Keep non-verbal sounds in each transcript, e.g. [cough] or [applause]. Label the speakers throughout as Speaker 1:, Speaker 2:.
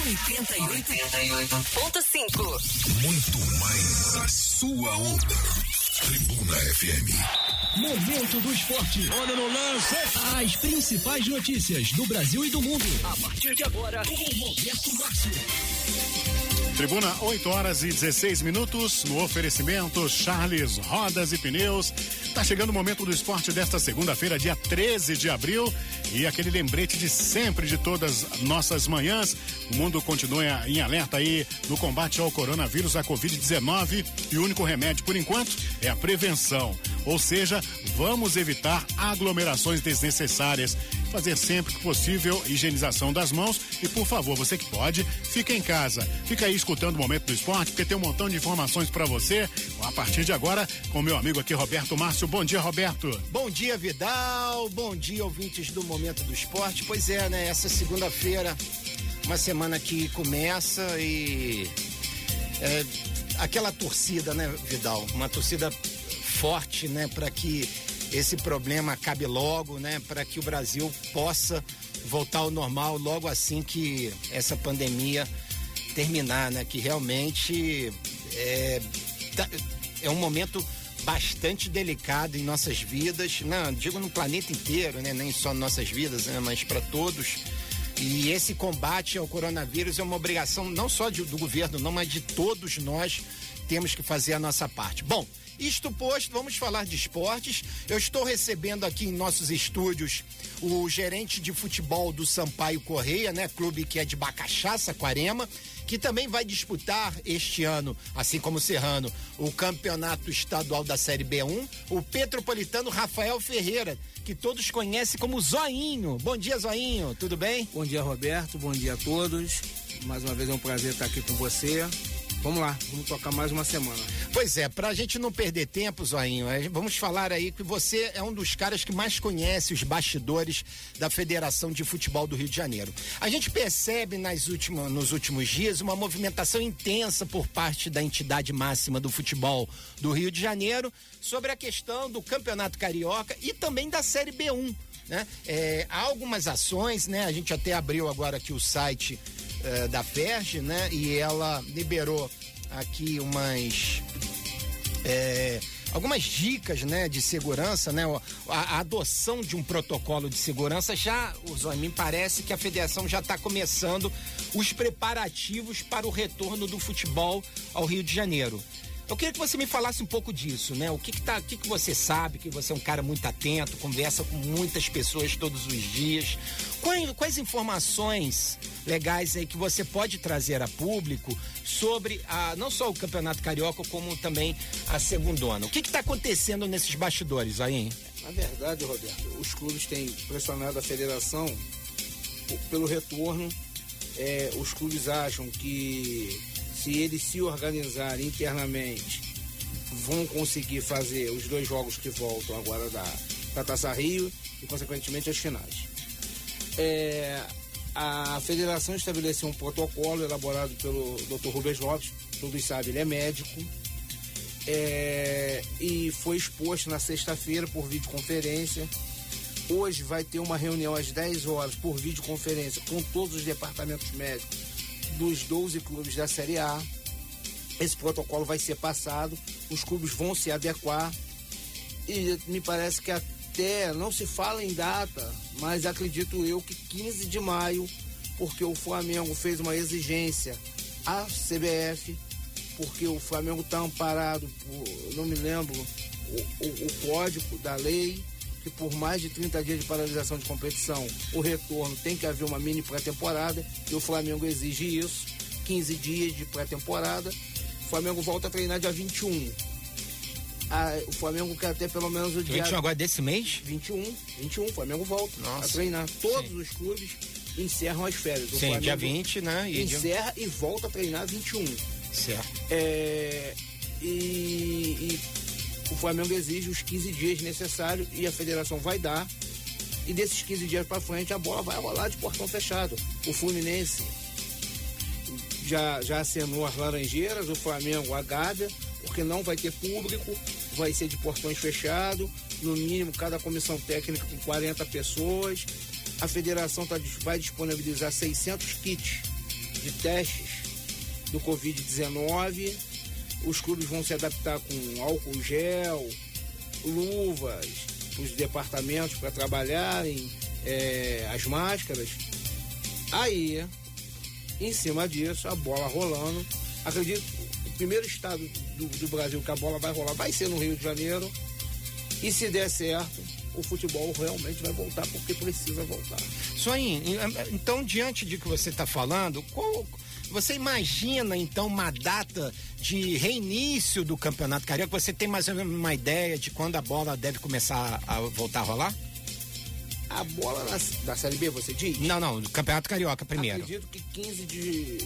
Speaker 1: 88.5. Muito mais a sua onda. Tribuna FM.
Speaker 2: Momento do esporte.
Speaker 3: Olha no lance.
Speaker 2: As principais notícias do Brasil e do mundo. A partir de agora, com Roberto Márcio.
Speaker 4: Tribuna, 8 horas e 16 minutos. No oferecimento Charles Rodas e Pneus. Tá chegando o momento do esporte desta segunda-feira, dia 13 de abril. E aquele lembrete de sempre de todas nossas manhãs. O mundo continua em alerta aí no combate ao coronavírus, a Covid-19. E o único remédio, por enquanto, é a prevenção. Ou seja, vamos evitar aglomerações desnecessárias. Fazer sempre que possível higienização das mãos. E por favor, você que pode, fica em casa. Fica aí escutando o momento do esporte, porque tem um montão de informações para você. A partir de agora, com meu amigo aqui, Roberto Márcio. Bom dia, Roberto.
Speaker 5: Bom dia, Vidal. Bom dia, ouvintes do Momento do Esporte. Pois é, né? Essa segunda-feira, uma semana que começa e. É, aquela torcida, né, Vidal? Uma torcida forte, né, para que esse problema acabe logo, né, para que o Brasil possa voltar ao normal logo assim que essa pandemia terminar, né, que realmente é, tá, é um momento bastante delicado em nossas vidas, não, digo no planeta inteiro, né, nem só nossas vidas, né, mas para todos. E esse combate ao coronavírus é uma obrigação não só de, do governo, não, mas de todos nós temos que fazer a nossa parte. Bom, isto posto, vamos falar de esportes. Eu estou recebendo aqui em nossos estúdios o gerente de futebol do Sampaio Correia, né? Clube que é de Bacaxá, Saquarema, que também vai disputar este ano, assim como o Serrano, o campeonato estadual da Série B1, o Petropolitano Rafael Ferreira, que todos conhecem como Zoinho. Bom dia, Zoinho, tudo bem?
Speaker 6: Bom dia, Roberto, bom dia a todos. Mais uma vez é um prazer estar aqui com você. Vamos lá, vamos tocar mais uma semana.
Speaker 5: Pois é, pra gente não perder tempo, Zoinho, vamos falar aí que você é um dos caras que mais conhece os bastidores da Federação de Futebol do Rio de Janeiro. A gente percebe nas últimas, nos últimos dias uma movimentação intensa por parte da entidade máxima do futebol do Rio de Janeiro sobre a questão do Campeonato Carioca e também da Série B1. Né? É, há algumas ações, né? A gente até abriu agora aqui o site uh, da FERJ, né? E ela liberou aqui umas. É, algumas dicas, né, de segurança, né, a, a, adoção de um protocolo de segurança já, Zói, me parece que a federação já está começando os preparativos para o retorno do futebol ao Rio de Janeiro. Eu queria que você me falasse um pouco disso, né? O que que, tá, o que que você sabe, que você é um cara muito atento, conversa com muitas pessoas todos os dias. Quais, quais informações legais aí que você pode trazer a público sobre a, não só o Campeonato Carioca, como também a segundona? O que está acontecendo nesses bastidores aí?
Speaker 6: Na verdade, Roberto, os clubes têm pressionado a federação pelo retorno. É, os clubes acham que se eles se organizarem internamente, vão conseguir fazer os dois jogos que voltam agora da, da Taça Rio e, consequentemente, as finais. É, a federação estabeleceu um protocolo elaborado pelo Dr. Rubens Lopes, todos sabem, ele é médico, é, e foi exposto na sexta-feira por videoconferência. Hoje vai ter uma reunião às 10 horas por videoconferência com todos os departamentos médicos dos 12 clubes da Série A. Esse protocolo vai ser passado, os clubes vão se adequar e me parece que até não se fala em data, mas acredito eu que 15 de maio, porque o Flamengo fez uma exigência à CBF, porque o Flamengo está amparado por, não me lembro, o, o, o código da lei, que por mais de 30 dias de paralisação de competição, o retorno tem que haver uma mini pré-temporada e o Flamengo exige isso, 15 dias de pré-temporada. O Flamengo volta a treinar dia 21. Ah, o Flamengo quer até pelo menos o dia.
Speaker 5: 21 agora desse mês?
Speaker 6: 21, 21, o Flamengo volta
Speaker 5: Nossa.
Speaker 6: a treinar. Todos
Speaker 5: Sim.
Speaker 6: os clubes encerram as férias. O
Speaker 5: Sim,
Speaker 6: Flamengo
Speaker 5: dia 20, né? E dia-
Speaker 6: encerra e volta a treinar 21.
Speaker 5: Certo.
Speaker 6: É, e, e o Flamengo exige os 15 dias necessários e a federação vai dar. E desses 15 dias para frente a bola vai rolar de portão fechado. O Fluminense já, já acenou as Laranjeiras, o Flamengo a Gávea, porque não vai ter público, vai ser de portões fechados, no mínimo cada comissão técnica com 40 pessoas. A federação tá, vai disponibilizar 600 kits de testes do Covid-19. Os clubes vão se adaptar com álcool gel, luvas, os departamentos para trabalharem, é, as máscaras. Aí, em cima disso, a bola rolando. Acredito o primeiro estado do, do Brasil que a bola vai rolar vai ser no Rio de Janeiro. E se der certo, o futebol realmente vai voltar porque precisa voltar.
Speaker 5: Soin, então diante de que você está falando, qual, você imagina então uma data de reinício do Campeonato Carioca? Você tem mais ou menos uma ideia de quando a bola deve começar a voltar a rolar?
Speaker 6: A bola na, da Série B, você diz?
Speaker 5: Não, não, do Campeonato Carioca primeiro.
Speaker 6: Acredito que 15 de,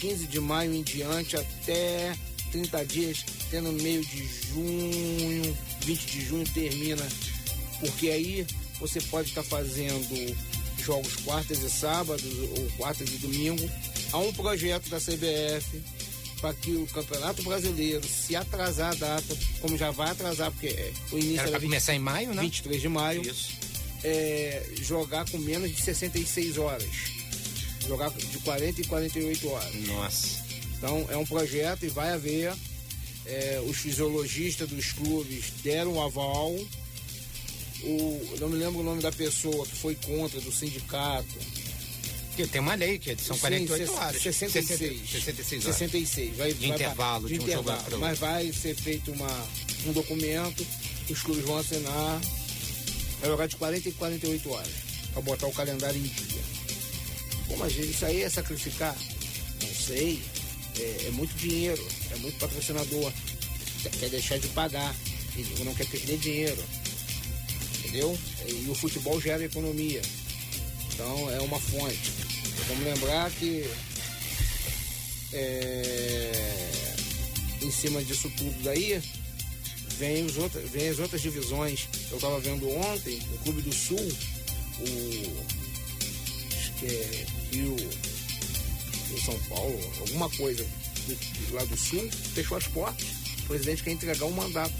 Speaker 6: 15 de maio em diante até 30 dias, tendo meio de junho, 20 de junho termina. Porque aí você pode estar fazendo jogos quartas e sábados ou quartas e domingo. Há um projeto da CBF para que o Campeonato Brasileiro, se atrasar a data, como já vai atrasar, porque é, o início
Speaker 5: era,
Speaker 6: era
Speaker 5: começar em maio, né?
Speaker 6: 23 de maio,
Speaker 5: Isso.
Speaker 6: é, jogar com menos de 66 horas. Jogar de 40 e 48 horas.
Speaker 5: Nossa.
Speaker 6: Então é um projeto e vai haver. É, os fisiologistas dos clubes deram o aval. O, não me lembro o nome da pessoa que foi contra, do sindicato.
Speaker 5: Porque tem uma lei que são 48
Speaker 6: Sim,
Speaker 5: horas.
Speaker 6: 66.
Speaker 5: 66 horas.
Speaker 6: 66. Vai,
Speaker 5: De
Speaker 6: vai-
Speaker 5: intervalo,
Speaker 6: de
Speaker 5: de um jogo
Speaker 6: intervalo.
Speaker 5: para o
Speaker 6: Mas vai ser feito uma, um documento, os clubes vão assinar. Vai jogar de 40 e 48 horas. Para botar o calendário em dia. Pô, mas isso aí é sacrificar? Não sei. É, é muito dinheiro, é muito patrocinador. Quer- Quer deixar de pagar. E não quer perder dinheiro. Entendeu? E o futebol gera economia. Então é uma fonte. Vamos lembrar que é, em cima disso tudo daí vem, os outra, vem as outras divisões. Eu estava vendo ontem, o Clube do Sul, o acho que é Rio, Rio São Paulo, alguma coisa do, lá do sul, fechou as portas. O presidente quer entregar um mandato.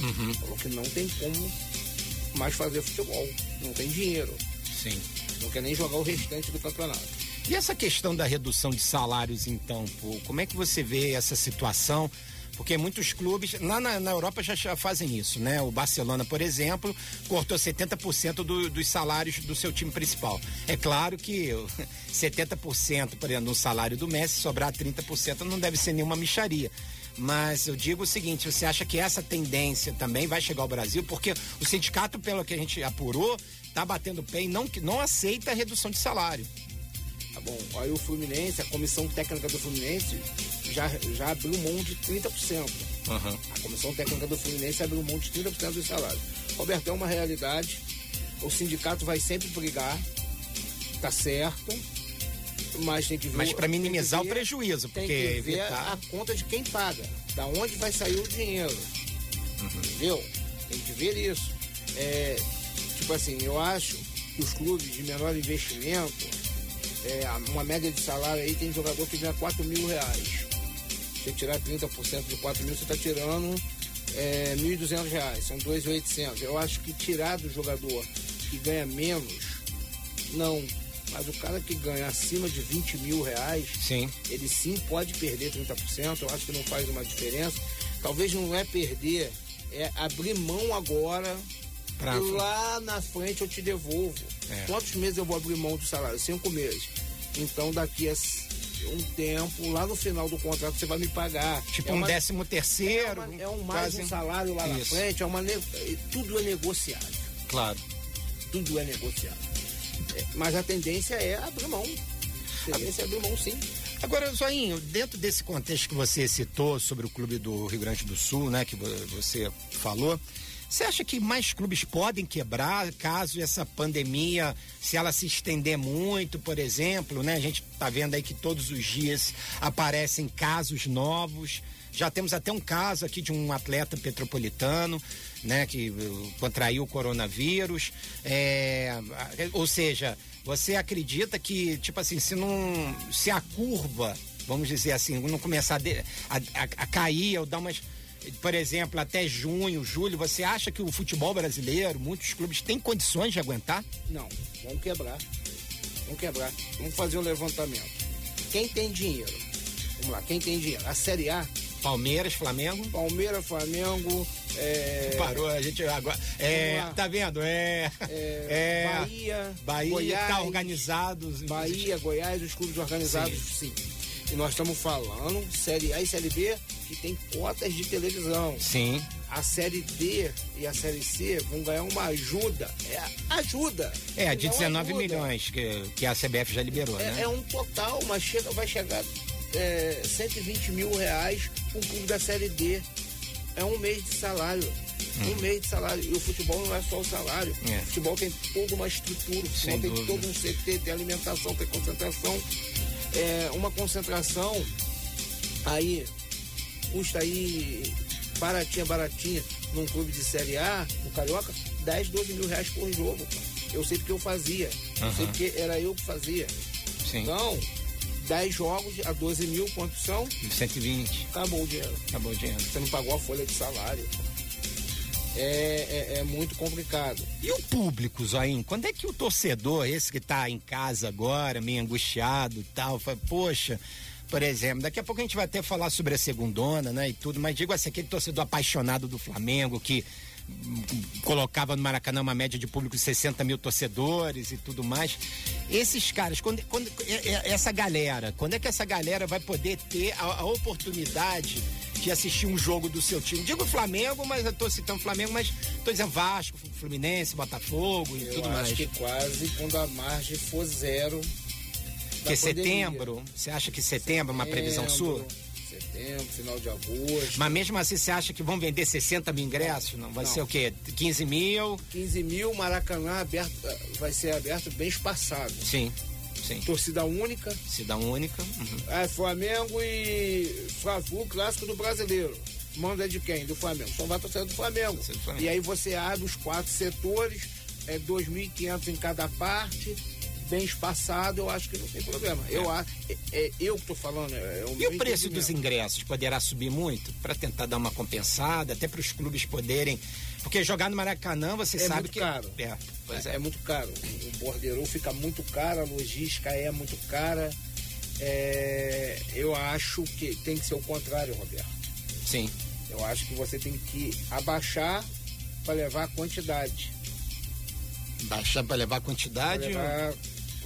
Speaker 5: Uhum.
Speaker 6: Falou que não tem como mais fazer futebol. Não tem dinheiro.
Speaker 5: Sim.
Speaker 6: Não quer nem jogar o restante do campeonato.
Speaker 5: E essa questão da redução de salários, então, pô, como é que você vê essa situação? Porque muitos clubes, lá na, na Europa já, já fazem isso, né? O Barcelona, por exemplo, cortou 70% do, dos salários do seu time principal. É claro que [laughs] 70%, por exemplo, no salário do Messi, sobrar 30% não deve ser nenhuma micharia. Mas eu digo o seguinte, você acha que essa tendência também vai chegar ao Brasil? Porque o sindicato, pelo que a gente apurou, tá batendo pé e não, não aceita a redução de salário.
Speaker 6: Tá bom. Aí o Fluminense, a comissão técnica do Fluminense já, já abriu mão de 30%. A comissão técnica do Fluminense abriu mão de 30% do salário. Roberto, é uma realidade. O sindicato vai sempre brigar, tá certo. Mas tem que ver.
Speaker 5: Mas para
Speaker 6: tem
Speaker 5: minimizar o
Speaker 6: ver-
Speaker 5: prejuízo,
Speaker 6: Tem
Speaker 5: porque
Speaker 6: que ver
Speaker 5: evitar.
Speaker 6: a conta de quem paga. Da onde vai sair o dinheiro. Entendeu? Tem que ver isso. É, tipo assim, eu acho que os clubes de menor investimento, é, uma média de salário aí tem jogador que ganha 4 mil reais. Você tirar 30% de 4 mil, você está tirando é, 1.200 reais, são 2.800. Eu acho que tirar do jogador que ganha menos, não. Mas o cara que ganha acima de 20 mil reais,
Speaker 5: Sim.
Speaker 6: ele sim pode perder 30%, eu acho que não faz uma diferença. Talvez não é perder, é abrir mão agora
Speaker 5: Pra-
Speaker 6: lá na frente eu te devolvo.
Speaker 5: É.
Speaker 6: Quantos meses eu vou abrir mão do salário? Cinco meses. Então daqui a um tempo, lá no final do contrato, você vai me pagar.
Speaker 5: Tipo
Speaker 6: É
Speaker 5: um
Speaker 6: uma-
Speaker 5: décimo
Speaker 6: é,
Speaker 5: terceiro.
Speaker 6: uma- é um mais
Speaker 5: quase-
Speaker 6: um salário lá na
Speaker 5: Isso.
Speaker 6: frente, é uma tudo é negociado.
Speaker 5: Claro.
Speaker 6: Tudo é negociado. É, mas a tendência é abrir mão. A tendência é abrir mão sim.
Speaker 5: Agora, Zoinho, dentro desse contexto que você citou sobre o clube do Rio Grande do Sul, né, que vo- você falou, você acha que mais clubes podem quebrar caso essa pandemia, se ela se estender muito, por exemplo, né? A gente tá vendo aí que todos os dias aparecem casos novos. Já temos até um caso aqui de um atleta petropolitano, né, que eh, contraiu o coronavírus. É, ou seja, você acredita que, tipo assim, se não. Se a curva, vamos dizer assim, não começar a- a- a cair ou dar umas. Por exemplo, até junho, julho, você acha que o futebol brasileiro, muitos clubes, têm condições de aguentar?
Speaker 6: Não, vamos quebrar. Vamos quebrar. Vamos fazer o levantamento. quem tem dinheiro? Vamos lá, quem tem dinheiro? A Série A,
Speaker 5: Palmeiras, Flamengo.
Speaker 6: Palmeiras, Flamengo, é,
Speaker 5: Parou, a gente agora. É, tá vendo? É.
Speaker 6: é,
Speaker 5: é,
Speaker 6: Bahia,
Speaker 5: Bahia
Speaker 6: Goiás,
Speaker 5: tá organizado.
Speaker 6: Bahia, Goiás, os clubes organizados, sim. E nós estamos falando Série A e Série B que tem cotas de televisão.
Speaker 5: Sim.
Speaker 6: A Série D e a Série C vão ganhar uma ajuda. É ajuda.
Speaker 5: É, de
Speaker 6: Não
Speaker 5: 19
Speaker 6: ajuda.
Speaker 5: milhões que, que a CBF já liberou,
Speaker 6: É,
Speaker 5: né?
Speaker 6: é um total, mas chega, vai chegar é, 120 mil reais para um clube da Série D. É um mês de salário. Um mês de salário. E o futebol não é só o salário.
Speaker 5: Hum. É.
Speaker 6: O futebol tem toda uma estrutura. O futebol
Speaker 5: Sem
Speaker 6: tem
Speaker 5: dúvida.
Speaker 6: todo um CT, tem alimentação, tem concentração. É, uma concentração aí custa aí baratinha, baratinha, num clube de Série A, no Carioca, 10, 12 mil reais por jogo. Eu sei porque eu fazia. Eu sei porque era eu que fazia.
Speaker 5: Sim.
Speaker 6: Então, 10 jogos a 12 mil, quantos são?
Speaker 5: 120.
Speaker 6: Acabou o dinheiro.
Speaker 5: Acabou o dinheiro.
Speaker 6: Você não pagou a folha de salário. É, é, é muito complicado.
Speaker 5: E o público, Zoinho? Quando é que o torcedor, esse que tá em casa agora, meio angustiado tal, fala, poxa, por exemplo, daqui a pouco a gente vai até falar sobre a segundona, né, e tudo, mas digo assim, aquele torcedor apaixonado do Flamengo que hum, colocava no Maracanã uma média de público de 60 mil torcedores e tudo mais. Esses caras, quando, quando é- é- essa galera, quando é que essa galera vai poder ter a, a oportunidade de assistir um jogo do seu time? Digo Flamengo, mas eu tô citando Flamengo, mas tô dizendo Vasco, Fluminense, Botafogo e
Speaker 6: Eu
Speaker 5: tudo
Speaker 6: acho
Speaker 5: mais.
Speaker 6: que quase quando a margem for zero.
Speaker 5: Porque
Speaker 6: pandemia.
Speaker 5: setembro, você acha que setembro é uma previsão sua?
Speaker 6: Setembro, final de agosto.
Speaker 5: Mas mesmo assim, você acha que vão vender 60 mil ingressos? Não, vai
Speaker 6: Não.
Speaker 5: ser o quê? 15 mil?
Speaker 6: 15 mil, Maracanã aberto, vai ser aberto bem espaçado.
Speaker 5: Sim, sim.
Speaker 6: Torcida única,
Speaker 5: Cidade única. uhum.
Speaker 6: é Flamengo e Fla-Flu, clássico do brasileiro. Manda de quem? Do Flamengo. Só vai torcida do Flamengo.
Speaker 5: Torcida do Flamengo.
Speaker 6: E aí você abre os quatro setores, é 2.500 em cada parte, bem espaçado, eu acho que não tem problema. Eu acho, é, é eu que tô falando. É,
Speaker 5: E o preço dos ingressos poderá subir muito para tentar dar uma compensada, até para os clubes poderem. Porque jogar no Maracanã, você
Speaker 6: É
Speaker 5: sabe
Speaker 6: muito
Speaker 5: que.
Speaker 6: caro.
Speaker 5: É, pois
Speaker 6: é,
Speaker 5: é.
Speaker 6: muito caro. O borderou fica muito caro, a logística é muito cara. É, eu acho que tem que ser o contrário, Roberto.
Speaker 5: Sim.
Speaker 6: Eu acho que você tem que abaixar para levar a quantidade.
Speaker 5: Baixar para levar a
Speaker 6: Pra
Speaker 5: quantidade.
Speaker 6: levar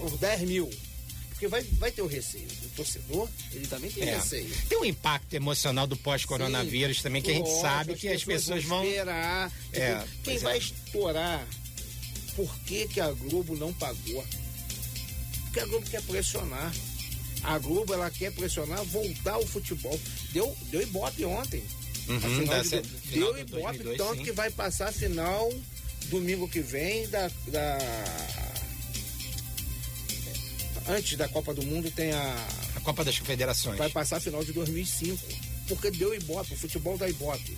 Speaker 6: uns 10 mil. Porque vai, vai ter o receio. O torcedor, ele também tem
Speaker 5: É.
Speaker 6: receio.
Speaker 5: Tem um impacto emocional do pós-coronavírus também, que a gente sabe que as pessoas vão.
Speaker 6: esperar.
Speaker 5: É,
Speaker 6: Quem
Speaker 5: é.
Speaker 6: vai estourar? Por que, que a Globo não pagou? Porque a Globo quer pressionar. A Globo ela quer pressionar, voltar ao futebol. Deu, deu ibope ontem.
Speaker 5: Uhum,
Speaker 6: de- deu
Speaker 5: de
Speaker 6: ibope,
Speaker 5: 2002,
Speaker 6: tanto
Speaker 5: sim.
Speaker 6: que vai passar final domingo que vem da, da antes da Copa do Mundo tem a
Speaker 5: A Copa das Confederações.
Speaker 6: vai passar a final de 2005. Porque deu ibope, o futebol dá ibope.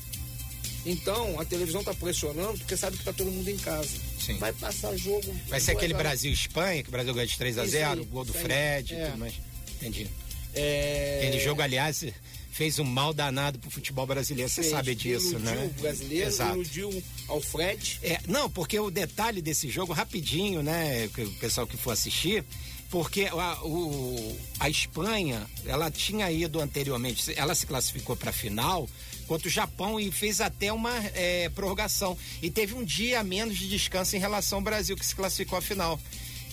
Speaker 6: Então, a televisão tá pressionando porque sabe que tá todo mundo em casa.
Speaker 5: Sim.
Speaker 6: Vai passar jogo.
Speaker 5: Vai ser aquele. Brasil-Espanha, que o Brasil ganha de 3 a
Speaker 6: Isso
Speaker 5: 0
Speaker 6: aí,
Speaker 5: gol do. Fred e
Speaker 6: É.
Speaker 5: tudo mais. Entendi.
Speaker 6: É...
Speaker 5: Aquele jogo, aliás, fez um mal danado pro futebol brasileiro. Você sabe disso,
Speaker 6: iludiu
Speaker 5: né?
Speaker 6: o brasileiro,
Speaker 5: Exato.
Speaker 6: iludiu ao Fred.
Speaker 5: É, não, porque o detalhe desse jogo, rapidinho, né, o pessoal que for assistir, porque a, o, a Espanha, ela tinha ido anteriormente, ela se classificou para a final contra o Japão e fez até uma é, prorrogação. E teve um dia menos de descanso em relação ao Brasil, que se classificou à final.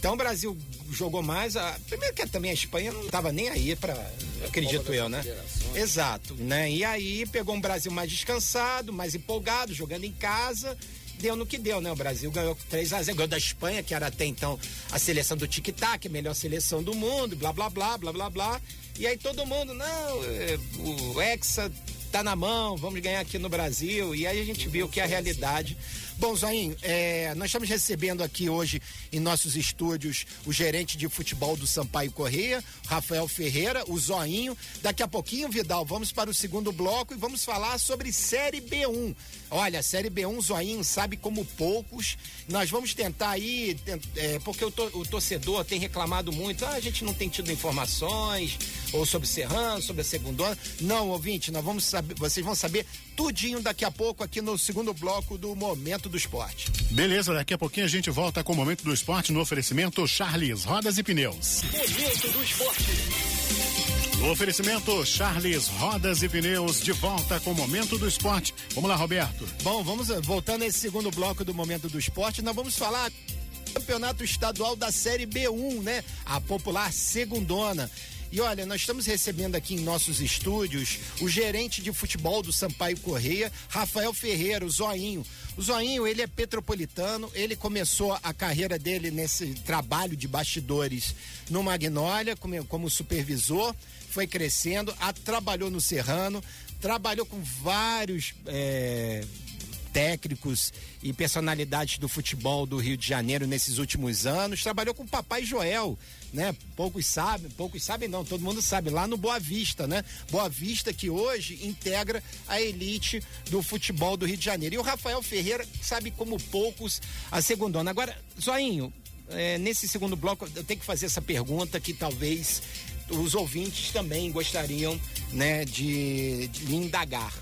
Speaker 5: Então o Brasil jogou mais. A, primeiro que também a Espanha não estava nem aí para, acredito eu, né? Exato, né? E aí pegou um Brasil mais descansado, mais empolgado, jogando em casa. Deu no que deu, né? O Brasil ganhou 3 a 0 ganhou da Espanha, que era até então a seleção do tic-tac, a melhor seleção do mundo, blá, blá, blá, blá, blá, blá. E aí todo mundo, não, é, o Hexa tá na mão, vamos ganhar aqui no Brasil. E aí a gente viu que a realidade. Bom, Zoinho, é, nós estamos recebendo aqui hoje em nossos estúdios o gerente de futebol do Sampaio Correia, Rafael Ferreira, o Zoinho. Daqui a pouquinho, Vidal, vamos para o segundo bloco e vamos falar sobre Série B1. Olha, Série B1, Zoinho sabe como poucos. Nós vamos tentar aí, é, porque o, to- o torcedor tem reclamado muito, ah, a gente não tem tido informações, ou sobre Serrano, sobre a segunda. Não, ouvinte, nós vamos saber, vocês vão saber tudinho daqui a pouco aqui no segundo bloco do Momento do Esporte.
Speaker 4: Beleza, daqui a pouquinho a gente volta com o momento do esporte no oferecimento Charles Rodas e Pneus.
Speaker 2: Momento do Esporte.
Speaker 4: O oferecimento Charles Rodas e Pneus de volta com o momento do esporte. Vamos lá, Roberto.
Speaker 5: Bom, vamos voltando a esse segundo bloco do momento do esporte, nós vamos falar campeonato estadual da Série B1, né? A popular segundona. E olha, nós estamos recebendo aqui em nossos estúdios o gerente de futebol do Sampaio Correia, Rafael Ferreira, o Zoinho. O Zoinho, ele é petropolitano, ele começou a carreira dele nesse trabalho de bastidores no Magnólia, como, como supervisor, foi crescendo, a, trabalhou no Serrano, trabalhou com vários é, técnicos e personalidades do futebol do Rio de Janeiro nesses últimos anos. Trabalhou com o Papai Joel, né? Poucos sabem, poucos sabem não, todo mundo sabe, lá no Boa Vista, né? Boa Vista que hoje integra a elite do futebol do Rio de Janeiro. E o Rafael Ferreira sabe como poucos a segundona. Agora, Zoinho, é, nesse segundo bloco eu tenho que fazer essa pergunta que talvez os ouvintes também gostariam, né, de, de indagar.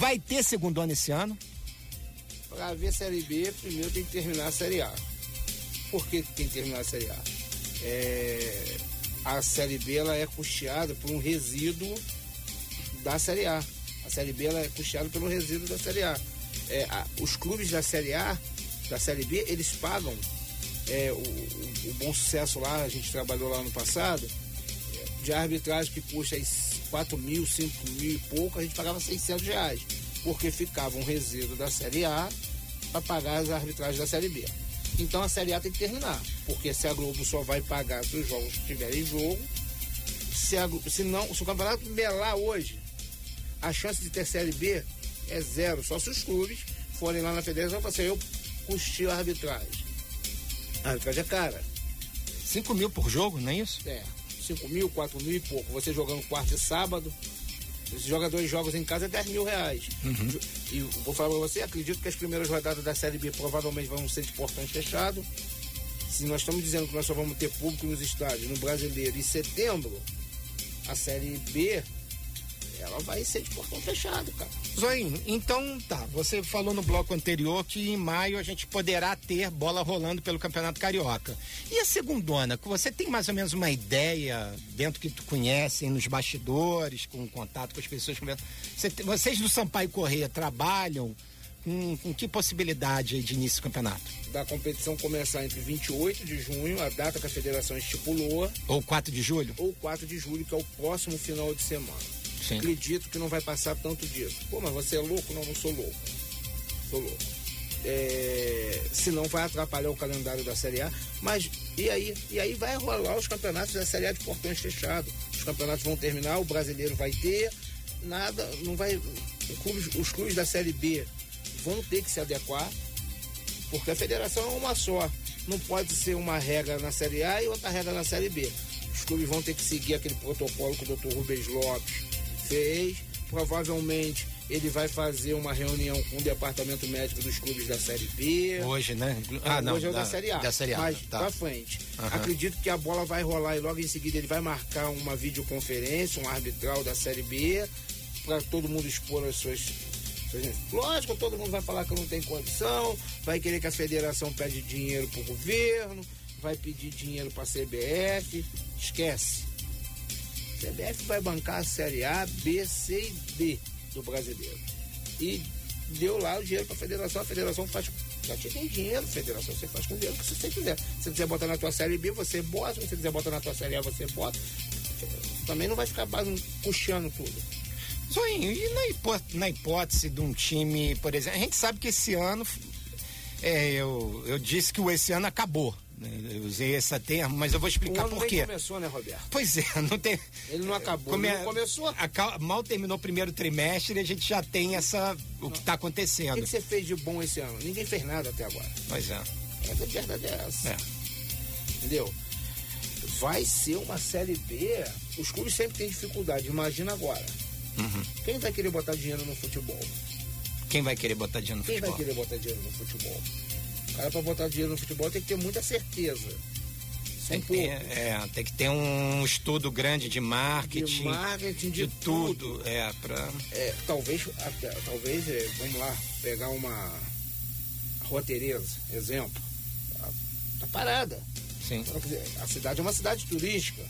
Speaker 5: Vai ter segundo ano esse ano?
Speaker 6: Para ver a Série B, primeiro tem que terminar a Série A. Por que tem que terminar a Série A? É, a Série B ela é custeada por um resíduo da Série A. A Série B ela é custeada pelo resíduo da Série A. É, a os clubes da Série A, da Série B, eles pagam é, o, o, o, bom sucesso lá, a gente trabalhou lá no passado, de arbitragem que custa 4 mil, 5 mil e pouco, a gente pagava 600 reais porque ficava um resíduo da Série A para pagar as arbitragens da Série B. Então a Série A tem que terminar, porque se a Globo só vai pagar se os jogos estiverem em jogo, se, a, se, não, se o campeonato melar hoje, a chance de ter Série B é zero, só se os clubes forem lá na federação e falar assim, eu custio a arbitragem. A arbitragem é cara.
Speaker 5: 5 mil por jogo, não é isso?
Speaker 6: É, 5 mil, 4 mil e pouco. Você jogando quarta e sábado, você joga dois jogos em casa é 10 mil reais. Uhum. E vou falar pra você, acredito que as primeiras rodadas da Série B provavelmente vão ser de portão fechado. Se nós estamos dizendo que nós só vamos ter público nos estádios no brasileiro em setembro, a Série B ela vai ser de portão fechado, cara.
Speaker 5: Zoinho, então tá, você falou no bloco anterior que em maio a gente poderá ter bola rolando pelo Campeonato Carioca. E a segundona, você tem mais ou menos uma ideia, dentro que tu conhece, nos bastidores, com contato com as pessoas, você, vocês do Sampaio Correia trabalham com, com, que possibilidade de início do campeonato?
Speaker 6: Da competição começar entre 28 de junho, a data que a federação estipulou.
Speaker 5: Ou 4 de julho?
Speaker 6: Ou 4 de julho, que é o próximo final de semana. Sim. Acredito que não vai passar tanto disso. Pô, mas você é louco? Não, não sou louco. Sou louco. É, se não vai atrapalhar o calendário da Série A, mas e aí? E aí vai rolar os campeonatos da Série A de portões fechados. Os campeonatos vão terminar, o brasileiro vai ter, nada, não vai. Clubes, os clubes da Série B vão ter que se adequar, porque a federação é uma só. Não pode ser uma regra na Série A e outra regra na Série B. Os clubes vão ter que seguir aquele protocolo que o Dr. Rubens Lopes fez. Provavelmente ele vai fazer uma reunião com o departamento médico dos clubes da Série B.
Speaker 5: Hoje, né?
Speaker 6: Ah, não. Hoje é o da, da Série A.
Speaker 5: Da Série A.
Speaker 6: Mas tá. pra frente. Uhum. Acredito que a bola vai rolar e logo em seguida ele vai marcar uma videoconferência, um arbitral da Série B, para todo mundo expor as suas. Lógico, todo mundo vai falar que não tem condição, vai querer que a federação pede dinheiro pro governo, vai pedir dinheiro pra CBF. Esquece CBF vai bancar a Série A, B, C e D do brasileiro. E deu lá o dinheiro para a federação, a federação faz. Já te tem dinheiro, federação, você faz com dinheiro que você quiser. Se você quiser botar na tua série B, você bota. Se você quiser botar na tua série A, você bota. Também não vai ficar puxando tudo.
Speaker 5: Zoinho, e na, hipó na hipótese de um time, por exemplo, a gente sabe que esse ano, é, eu, eu disse que esse ano acabou. Eu usei esse termo, mas eu vou explicar por quê.
Speaker 6: começou, né, Roberto?
Speaker 5: Pois é, não tem.
Speaker 6: Ele não acabou, Come... não começou.
Speaker 5: A, mal terminou o primeiro trimestre e a gente já tem essa. o não. que está acontecendo. O
Speaker 6: que, você fez de bom esse ano? Ninguém fez nada até agora.
Speaker 5: Pois é.
Speaker 6: A verdade é essa.
Speaker 5: É.
Speaker 6: Entendeu? Vai ser uma série B. Os clubes sempre têm dificuldade. Imagina agora. Uhum. Quem vai querer botar dinheiro no futebol?
Speaker 5: Quem vai querer botar dinheiro no
Speaker 6: Quem
Speaker 5: futebol?
Speaker 6: Quem vai querer botar dinheiro no futebol? Cara para botar dinheiro no futebol tem que ter muita certeza.
Speaker 5: Tem que, ter, é, tem que ter um estudo grande de marketing.
Speaker 6: De marketing, de, de tudo.
Speaker 5: tudo. É, pra...
Speaker 6: É, talvez, talvez é, vamos lá, pegar uma Rua Tereza, exemplo. Tá, tá parada.
Speaker 5: Sim.
Speaker 6: A cidade é uma cidade turística.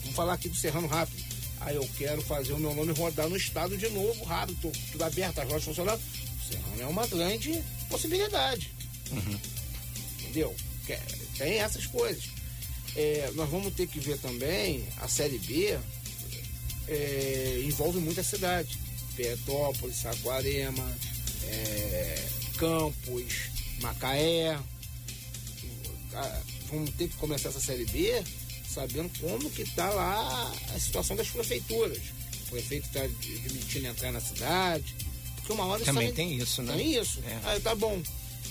Speaker 6: Vamos falar aqui do Serrano rápido. Aí eu quero fazer o meu nome rodar no estado de novo, rápido, tudo aberto, as lojas funcionando. O Serrano é uma grande possibilidade. Entendeu? Que- Tem essas coisas. É, nós vamos ter que ver também a Série B é, envolve muita cidade. Petrópolis, Saquarema, é, Campos, Macaé. Ah, Vamos ter que começar essa Série B sabendo como que está lá a situação das prefeituras. O prefeito está admitindo entrar na cidade. Porque uma hora
Speaker 5: Também
Speaker 6: sai-
Speaker 5: tem isso, né?
Speaker 6: Tem isso.
Speaker 5: É.
Speaker 6: Aí tá bom.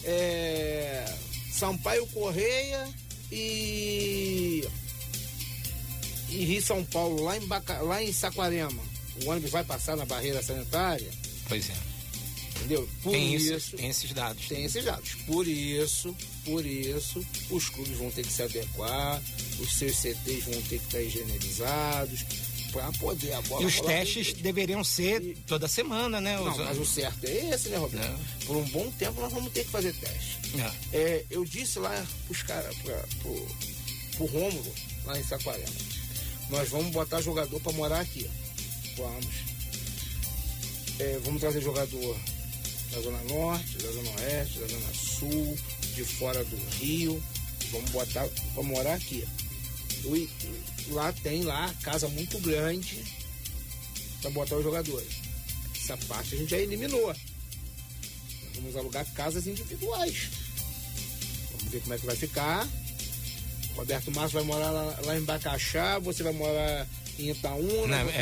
Speaker 6: É, Sampaio Correia e. E Rio São Paulo, lá em, Baca, lá em Saquarema. O ônibus vai passar na barreira sanitária,
Speaker 5: Pois é.
Speaker 6: entendeu? Por
Speaker 5: Tem,
Speaker 6: isso.
Speaker 5: isso, tem esses dados.
Speaker 6: Tem esses dados. Por isso, por isso, os clubes vão ter que se adequar, os seus CTs vão ter que estar higienizados para poder
Speaker 5: E os testes deveriam ser toda semana, né?
Speaker 6: Não,
Speaker 5: Os-
Speaker 6: mas o certo é esse, né, Roberto?
Speaker 5: É.
Speaker 6: Por um bom tempo nós vamos ter que fazer teste.
Speaker 5: É.
Speaker 6: É, eu disse lá pros caras, pra- pro, pro Rômulo, lá em Saquarema. Nós vamos botar jogador para morar aqui. Vamos. É, vamos trazer jogador da Zona Norte, da Zona Oeste, da Zona Sul, de fora do Rio. Vamos botar para morar aqui. Lá tem lá casa muito grande para botar os jogadores. Essa parte a gente já eliminou. Nós vamos alugar casas individuais. Vamos ver como é que vai ficar. Roberto Márcio vai morar lá, lá em Bacaxá, você vai morar em Itaúna,
Speaker 5: Não,
Speaker 6: em
Speaker 5: é,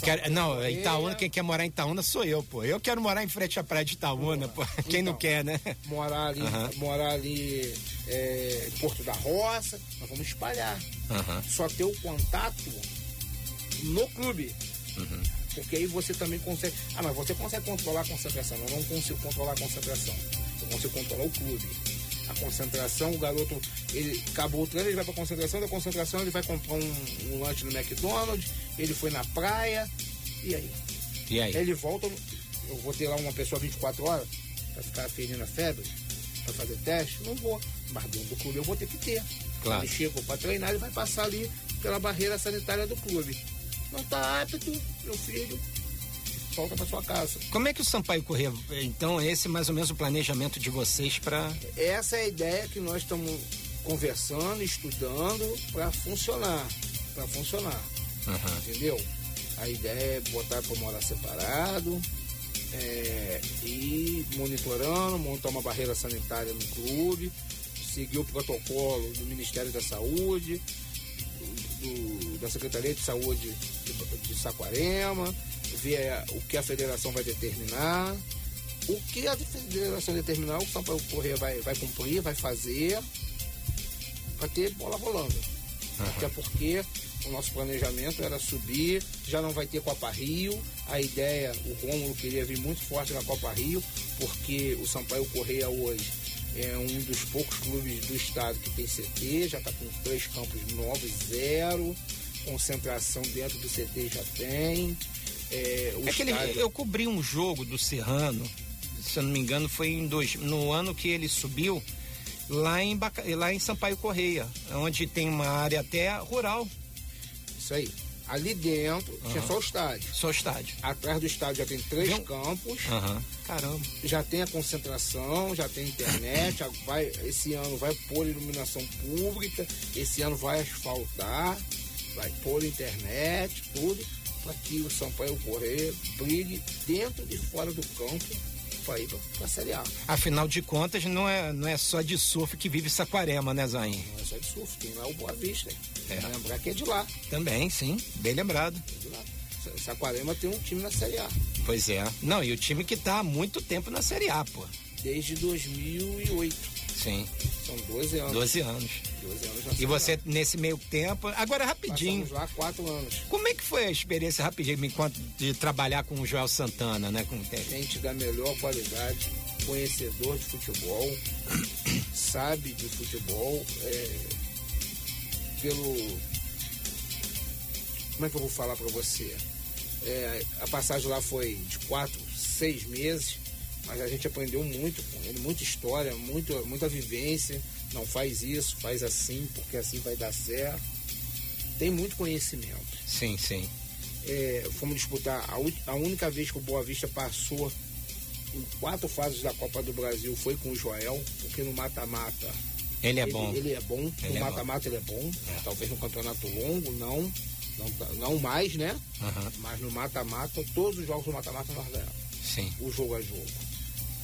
Speaker 5: quero-
Speaker 6: Paulo,
Speaker 5: não. Itaúna, quem quer morar em Itaúna sou eu, pô. Eu quero morar em frente à praia de Itaúna, pô. Quem não
Speaker 6: Então.
Speaker 5: quer, né?
Speaker 6: morar ali,
Speaker 5: Aham.
Speaker 6: morar ali é, em Porto da Roça, nós vamos espalhar. Só ter o contato no clube.
Speaker 5: Uhum.
Speaker 6: Porque aí você também consegue. Ah, mas você consegue controlar a concentração. Eu não consigo controlar a concentração. Eu consigo controlar o clube. A concentração, o garoto, ele acabou o treino, ele vai pra concentração, da concentração ele vai comprar um, um lanche no McDonald's, ele foi na praia, e aí?
Speaker 5: E aí?
Speaker 6: Ele volta, eu vou ter lá uma pessoa 24 horas pra ficar ferindo a febre, pra fazer teste? Não vou. Mas dentro do clube eu vou ter que ter.
Speaker 5: Claro.
Speaker 6: Ele chega pra treinar, ele vai passar ali pela barreira sanitária do clube. Não tá apto, meu filho, pra sua casa.
Speaker 5: Como é que o Sampaio Corrêa, então, esse é mais ou menos o planejamento de vocês para
Speaker 6: Essa é a ideia que nós estamos conversando, estudando para funcionar. Para funcionar. Entendeu? A ideia é botar para morar separado é, e monitorando, montar uma barreira sanitária no clube, seguir o protocolo do Ministério da Saúde, do- do- da Secretaria de Saúde de, de Saquarema, ver o que a federação vai determinar. O que a federação determinar, o Sampaio Correia vai, vai cumprir, vai fazer, para ter bola rolando. Até porque o nosso planejamento era subir, já não vai ter Copa Rio. A ideia, o Rômulo queria vir muito forte na Copa Rio, porque o Sampaio Correia hoje é um dos poucos clubes do estado que tem CT, já está com três campos novos, zero. Concentração dentro do CT já tem. É, o
Speaker 5: É
Speaker 6: estádio-
Speaker 5: eu cobri um jogo do Serrano, se eu não me engano, foi em dois, no ano que ele subiu, lá em, Baca- lá em Sampaio Correia, onde tem uma área até rural,
Speaker 6: Isso aí. Ali dentro tinha só o estádio.
Speaker 5: só estádio.
Speaker 6: Atrás do estádio já tem três campos.
Speaker 5: Aham. Caramba.
Speaker 6: já tem a concentração, já tem internet, vai, esse ano vai pôr iluminação pública, esse ano vai asfaltar, vai pôr internet, tudo, para que o Sampaio Correia brigue dentro e fora do campo para ir para a Série A.
Speaker 5: Afinal de contas, não é, não é só de surf que vive Saquarema, né, Zain?
Speaker 6: Não é só de surf, tem lá o Boa Vista.
Speaker 5: É.
Speaker 6: Lembrar que é de lá,
Speaker 5: Também, sim, bem lembrado.
Speaker 6: é de lá. Sa- Saquarema tem um time na Série A
Speaker 5: Pois é. Não, e o time que tá há muito tempo na Série A, pô.
Speaker 6: Desde 2008.
Speaker 5: Sim,
Speaker 6: São 12 anos.
Speaker 5: 12 anos.
Speaker 6: 12 anos
Speaker 5: E você,
Speaker 6: A.
Speaker 5: nesse meio tempo. Agora, rapidinho.
Speaker 6: Passamos lá quatro anos.
Speaker 5: Como é que foi a experiência rapidinho enquanto de trabalhar com o Joel Santana, né? Com
Speaker 6: gente da melhor qualidade, conhecedor de futebol, [coughs] sabe de futebol, é, pelo. Como é que eu vou falar para você? É, a passagem lá foi de quatro, seis meses, mas a gente aprendeu muito com ele, muita história, muito, muita vivência. Não faz isso, faz assim, porque assim vai dar certo. tem muito conhecimento.
Speaker 5: Sim, sim.
Speaker 6: É, fomos disputar a, a única vez que o Boa Vista passou em quatro fases da Copa do Brasil foi com o Joel, porque no mata-mata
Speaker 5: Ele é bom.
Speaker 6: Ele é bom.
Speaker 5: Ele é
Speaker 6: no mata-mata ele é bom. Talvez no campeonato longo, não. Não, tá- não mais, né?
Speaker 5: Aham,
Speaker 6: Mas no mata-mata, todos os jogos do mata-mata nós ganhamos.
Speaker 5: sim.
Speaker 6: O jogo a jogo.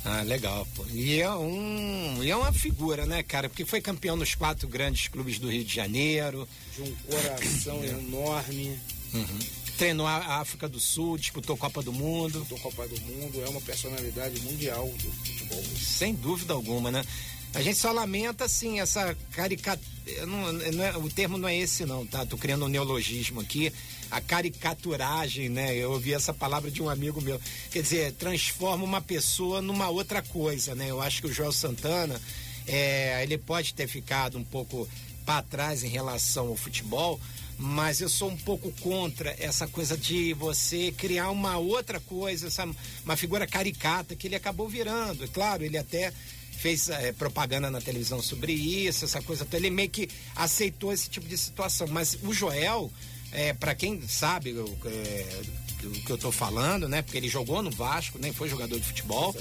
Speaker 5: Ah, legal, pô. E é, um, e é uma figura, né, cara? Porque foi campeão nos quatro grandes clubes do Rio de Janeiro,
Speaker 6: De um coração enorme.
Speaker 5: treinou a África do Sul, disputou Copa do Mundo.
Speaker 6: Do Copa do Mundo, é uma personalidade mundial do futebol.
Speaker 5: Sem dúvida alguma, né? A gente só lamenta, assim, essa caricatura. o termo não é esse, não, tá? Tô criando um neologismo aqui. A caricaturagem, né? Eu ouvi essa palavra de um amigo meu. Quer dizer, transforma uma pessoa numa outra coisa, né? Eu acho que o Joel Santana, é, ele pode ter ficado um pouco para trás em relação ao futebol, mas eu sou um pouco contra essa coisa de você criar uma outra coisa, essa, uma figura caricata que ele acabou virando. É claro, ele até fez eh, propaganda na televisão sobre isso, essa coisa. toda. Ele meio que aceitou esse tipo de situação. Mas o Joel, é, para quem sabe o, é, o que eu tô falando, né? Porque ele jogou no Vasco, nem foi jogador de futebol.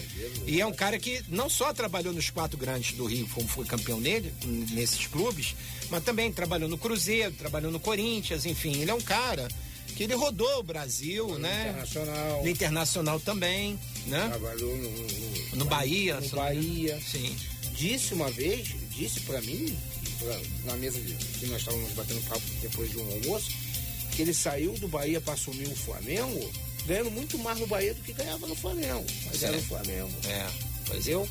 Speaker 5: E é um cara que não só trabalhou nos quatro grandes do Rio, como foi campeão nele, nesses clubes, mas também trabalhou no Cruzeiro, trabalhou no Corinthians, enfim, ele é um cara que ele rodou o Brasil, né?
Speaker 6: Internacional.
Speaker 5: No internacional também, né?
Speaker 6: Trabalhou no, no,
Speaker 5: No Bahia.
Speaker 6: no. Bahia.
Speaker 5: Sim.
Speaker 6: Disse uma vez, disse pra mim, pra- na mesa de, que nós estávamos batendo papo depois de um almoço, que ele saiu do Bahia para assumir o Flamengo, ganhando muito mais no Bahia do que ganhava no Flamengo. Mas
Speaker 5: Sim.
Speaker 6: era o Flamengo.
Speaker 5: É. Pois é.
Speaker 6: Entendeu?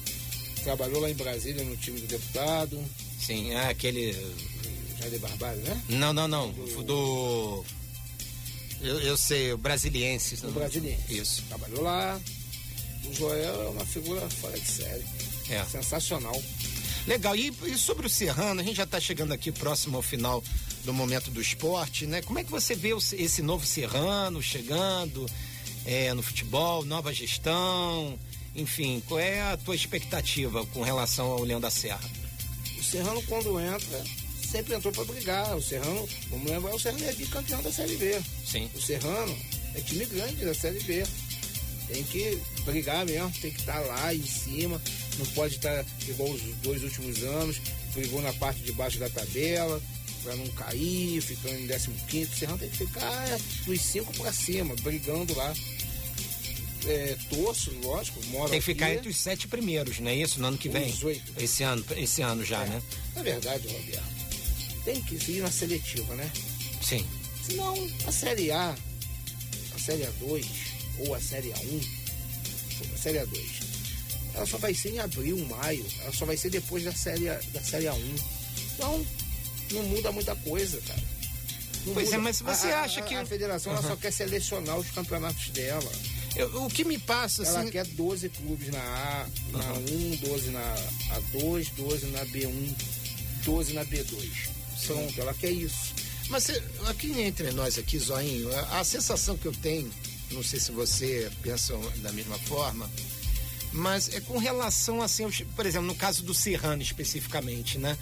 Speaker 6: Trabalhou lá em Brasília no time do deputado,
Speaker 5: Sim, é aquele.
Speaker 6: Jair Barbalho, né?
Speaker 5: Não, não, não. Do. Eu, eu sei, o brasiliense.
Speaker 6: No Brasiliense.
Speaker 5: Isso.
Speaker 6: Trabalhou lá. O Joel é uma figura fora de série.
Speaker 5: É.
Speaker 6: Sensacional.
Speaker 5: Legal. E, e sobre o Serrano, a gente já está chegando aqui próximo ao final do momento do esporte, né? Como é que você vê o- esse novo Serrano chegando é, no futebol, nova gestão? Enfim, qual é a tua expectativa com relação ao Leão da Serra?
Speaker 6: O Serrano, quando entra, sempre entrou para brigar. O Serrano, vamos lembrar, o Serrano é bicampeão da Série B.
Speaker 5: Sim.
Speaker 6: O Serrano é time grande da Série B. Tem que brigar mesmo, tem que estar lá em cima. Não pode estar igual os dois últimos anos, brigou na parte de baixo da tabela, para não cair, ficando em 15. O Serrano tem que ficar é, dos cinco para cima, brigando lá. É, torço, lógico, moro
Speaker 5: Tem que ficar
Speaker 6: aqui.
Speaker 5: entre os sete primeiros, não é isso? No ano que vem?
Speaker 6: Os oito.
Speaker 5: Esse ano, esse ano já,
Speaker 6: É.
Speaker 5: né?
Speaker 6: Na verdade, Roberto, tem que ir na seletiva, né?
Speaker 5: Sim.
Speaker 6: Senão, a Série A, a Série A2 ou a Série A1, a Série A2, ela só vai ser em abril, maio, ela só vai ser depois da Série, A- da série A1. Então, não muda muita coisa, cara. Não
Speaker 5: Pois é,
Speaker 6: muda.
Speaker 5: mas você
Speaker 6: A-
Speaker 5: acha que-
Speaker 6: A federação ela só quer selecionar os campeonatos dela.
Speaker 5: Eu- o que me passa,
Speaker 6: Ela
Speaker 5: assim.
Speaker 6: quer 12 clubes na A, na 1, 12 na A2, 12 na B1, 12 na B2. Pronto, ela quer isso.
Speaker 7: Mas aqui entre nós aqui, Zoinho, a, a sensação que eu tenho, não sei se você pensa da mesma forma,
Speaker 5: Mas é com relação assim, aos- por exemplo, no caso do Serrano especificamente, né?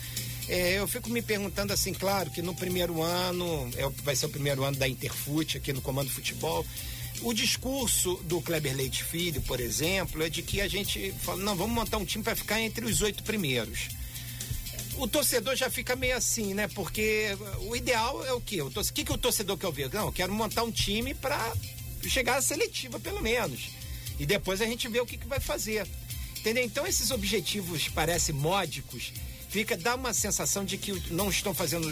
Speaker 5: É, eu fico me perguntando assim, claro que no primeiro ano, é, vai ser o primeiro ano da Interfute aqui no Comando Futebol. O discurso do Kleber Leite Filho, por exemplo, é de que a gente fala, não, vamos montar um time para ficar entre os oito primeiros. O torcedor já fica meio assim, né? Porque o ideal é o quê? O, torce- o que, que o torcedor quer ouvir? Não, eu quero montar um time para chegar à seletiva, pelo menos. E depois a gente vê o que, que vai fazer. Entendeu? Então esses objetivos parecem módicos, fica, dá uma sensação de que não estão fazendo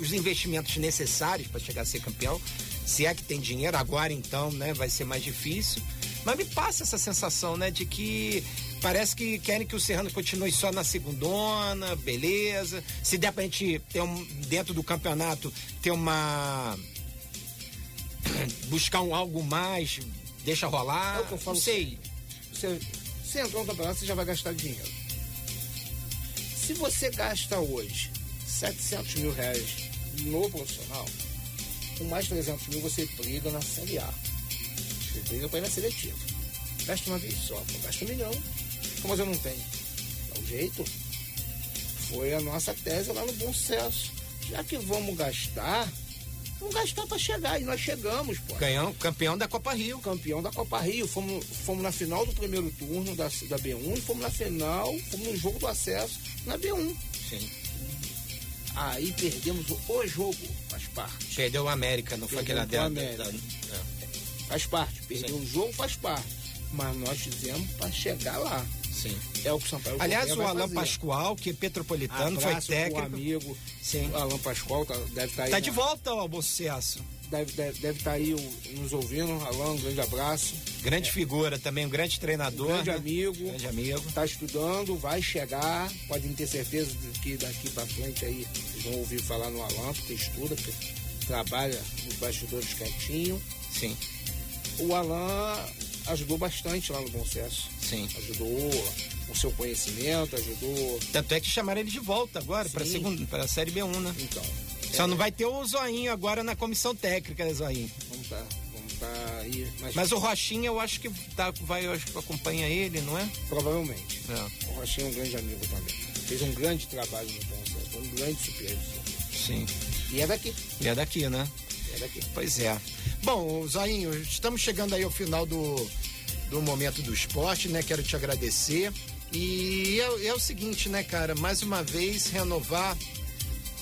Speaker 5: os investimentos necessários para chegar a ser campeão. Se é que tem dinheiro, agora então, né, vai ser mais difícil. Mas me passa essa sensação, né, de que parece que querem que o Serrano continue só na segundona, beleza. Se der pra gente ter um, dentro do campeonato, ter uma. [coughs] buscar um algo mais, deixa rolar.
Speaker 6: É eu
Speaker 5: não sei.
Speaker 6: Você, você entrou no campeonato, você já vai gastar dinheiro. Se você gasta hoje 700 mil reais no profissional, com mais 300 mil você briga na Série A. Você briga para ir na seletiva. Gasta uma vez só, pô, gasta um milhão. Mas eu não tenho. Dá um jeito. Foi a nossa tese lá no Bom Sucesso. Já que vamos gastar, Vamos gastar para chegar. E nós chegamos, pô.
Speaker 5: Campeão da Copa Rio.
Speaker 6: Campeão da Copa Rio. Fomos, fomos na final do primeiro turno da, da B1 e fomos na final, fomos no jogo do acesso na B1.
Speaker 5: Sim.
Speaker 6: Aí perdemos o, o jogo, faz parte.
Speaker 5: Perdeu o América, não foi aquela dela.
Speaker 6: América.
Speaker 5: da- é,
Speaker 6: Faz parte. Perdeu
Speaker 5: Sim.
Speaker 6: o jogo, faz parte. Mas nós fizemos para chegar lá.
Speaker 5: Sim.
Speaker 6: É o que o Sampaio
Speaker 5: Aliás, o Alan
Speaker 6: fazer.
Speaker 5: Pascoal, que é petropolitano, foi
Speaker 6: Abraço pro
Speaker 5: técnico.
Speaker 6: amigo.
Speaker 5: Sim.
Speaker 6: O Alan Pascoal tá- deve estar aí.
Speaker 5: Tá
Speaker 6: na-
Speaker 5: de volta ao bom sucesso.
Speaker 6: Deve estar deve, deve tá aí o- nos ouvindo. Alan, um grande abraço.
Speaker 5: Grande figura também, um grande treinador.
Speaker 6: grande
Speaker 5: né?
Speaker 6: amigo.
Speaker 5: Grande amigo.
Speaker 6: Está estudando, vai chegar. Podem ter certeza de que daqui para frente aí vão ouvir falar no Alan, porque estuda, porque trabalha nos bastidores quietinho.
Speaker 5: Sim,
Speaker 6: O Alan ajudou bastante lá no Bom Sucesso.
Speaker 5: sim.
Speaker 6: Ajudou o seu conhecimento, ajudou.
Speaker 5: Tanto é que chamaram ele de volta agora, para segunda, para a Série B1, né?
Speaker 6: Então.
Speaker 5: Só não vai ter o Zoinho agora na comissão técnica, né, Zoinho?
Speaker 6: Vamos tá, vamos tá aí. Mas,
Speaker 5: Mas o Rochinha, eu acho que tá, vai, eu acho que acompanha ele, não é?
Speaker 6: provavelmente.
Speaker 5: É,
Speaker 6: O Rochinha é um grande amigo também. Fez um grande trabalho no Bom Sucesso. Um grande supervisor.
Speaker 5: sim.
Speaker 6: E é daqui.
Speaker 5: E é daqui, né?
Speaker 6: É daqui.
Speaker 5: Pois é. Bom, Zoinho, estamos chegando aí ao final do, do momento do esporte, né? Quero te agradecer. E é, é o seguinte, né, cara? Mais uma vez, renovar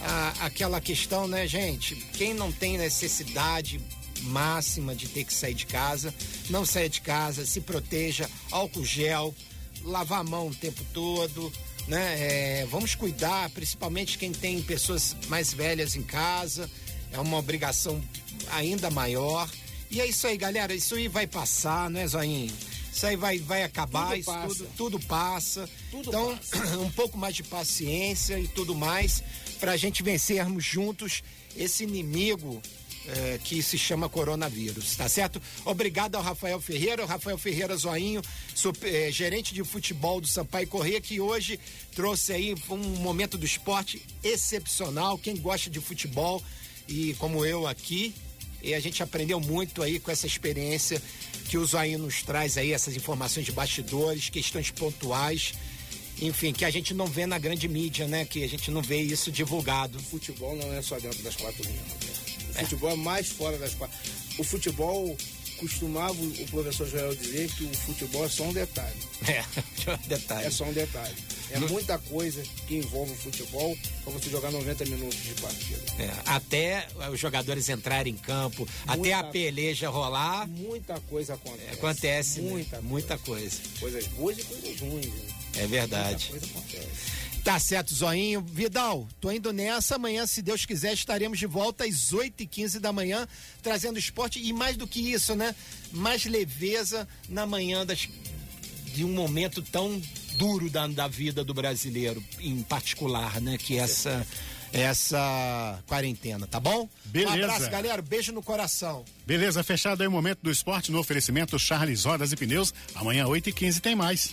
Speaker 5: a- aquela questão, né, gente? Quem não tem necessidade máxima de ter que sair de casa, não saia de casa, se proteja, álcool gel, lavar a mão o tempo todo, né? É, vamos cuidar, principalmente quem tem pessoas mais velhas em casa, é uma obrigação ainda maior. E é isso aí, galera, isso aí vai passar, né, Zoinho? Isso aí vai, vai acabar,
Speaker 6: Tudo
Speaker 5: isso
Speaker 6: passa.
Speaker 5: tudo, tudo passa.
Speaker 6: Tudo
Speaker 5: então,
Speaker 6: passa. [clears throat]
Speaker 5: um pouco mais de paciência e tudo mais para a gente vencermos juntos esse inimigo eh, que se chama coronavírus, tá certo? Obrigado ao Rafael Ferreira, o Rafael Ferreira Zoinho, sup- eh, gerente de futebol do Sampaio Corrêa, que hoje trouxe aí um momento do esporte excepcional. Quem gosta de futebol e como eu aqui, e a gente aprendeu muito aí com essa experiência que o Zoinho nos traz aí, essas informações de bastidores, questões pontuais, enfim, que a gente não vê na grande mídia, né? Que a gente não vê isso divulgado.
Speaker 6: O futebol não é só dentro das quatro linhas. Roberto. O futebol é mais fora das quatro. O futebol costumava o professor Joel dizer que o futebol é só um detalhe.
Speaker 5: É, [laughs] detalhe.
Speaker 6: É só um detalhe. É muita coisa que envolve o futebol para você jogar 90 minutos de partida.
Speaker 5: É, até os jogadores entrarem em campo, até a peleja rolar,
Speaker 6: Muita coisa acontece.
Speaker 5: acontece né?
Speaker 6: Muita,
Speaker 5: muita coisa.
Speaker 6: Coisas boas e coisas ruins. né?
Speaker 5: É verdade.
Speaker 6: Muita coisa acontece.
Speaker 5: Tá certo, Zoinho. Vidal, tô indo nessa. Amanhã, se Deus quiser, estaremos de volta às 8h15 da manhã, trazendo esporte e mais do que isso, né? Mais leveza na manhã das, de um momento tão duro da, da vida do brasileiro, em particular, né? Que essa, essa quarentena, tá bom?
Speaker 4: Beleza.
Speaker 5: Um abraço, galera. Beijo no coração.
Speaker 4: Beleza, fechado aí o momento do esporte no oferecimento Charles Rodas e Pneus. Amanhã, 8h15, tem mais.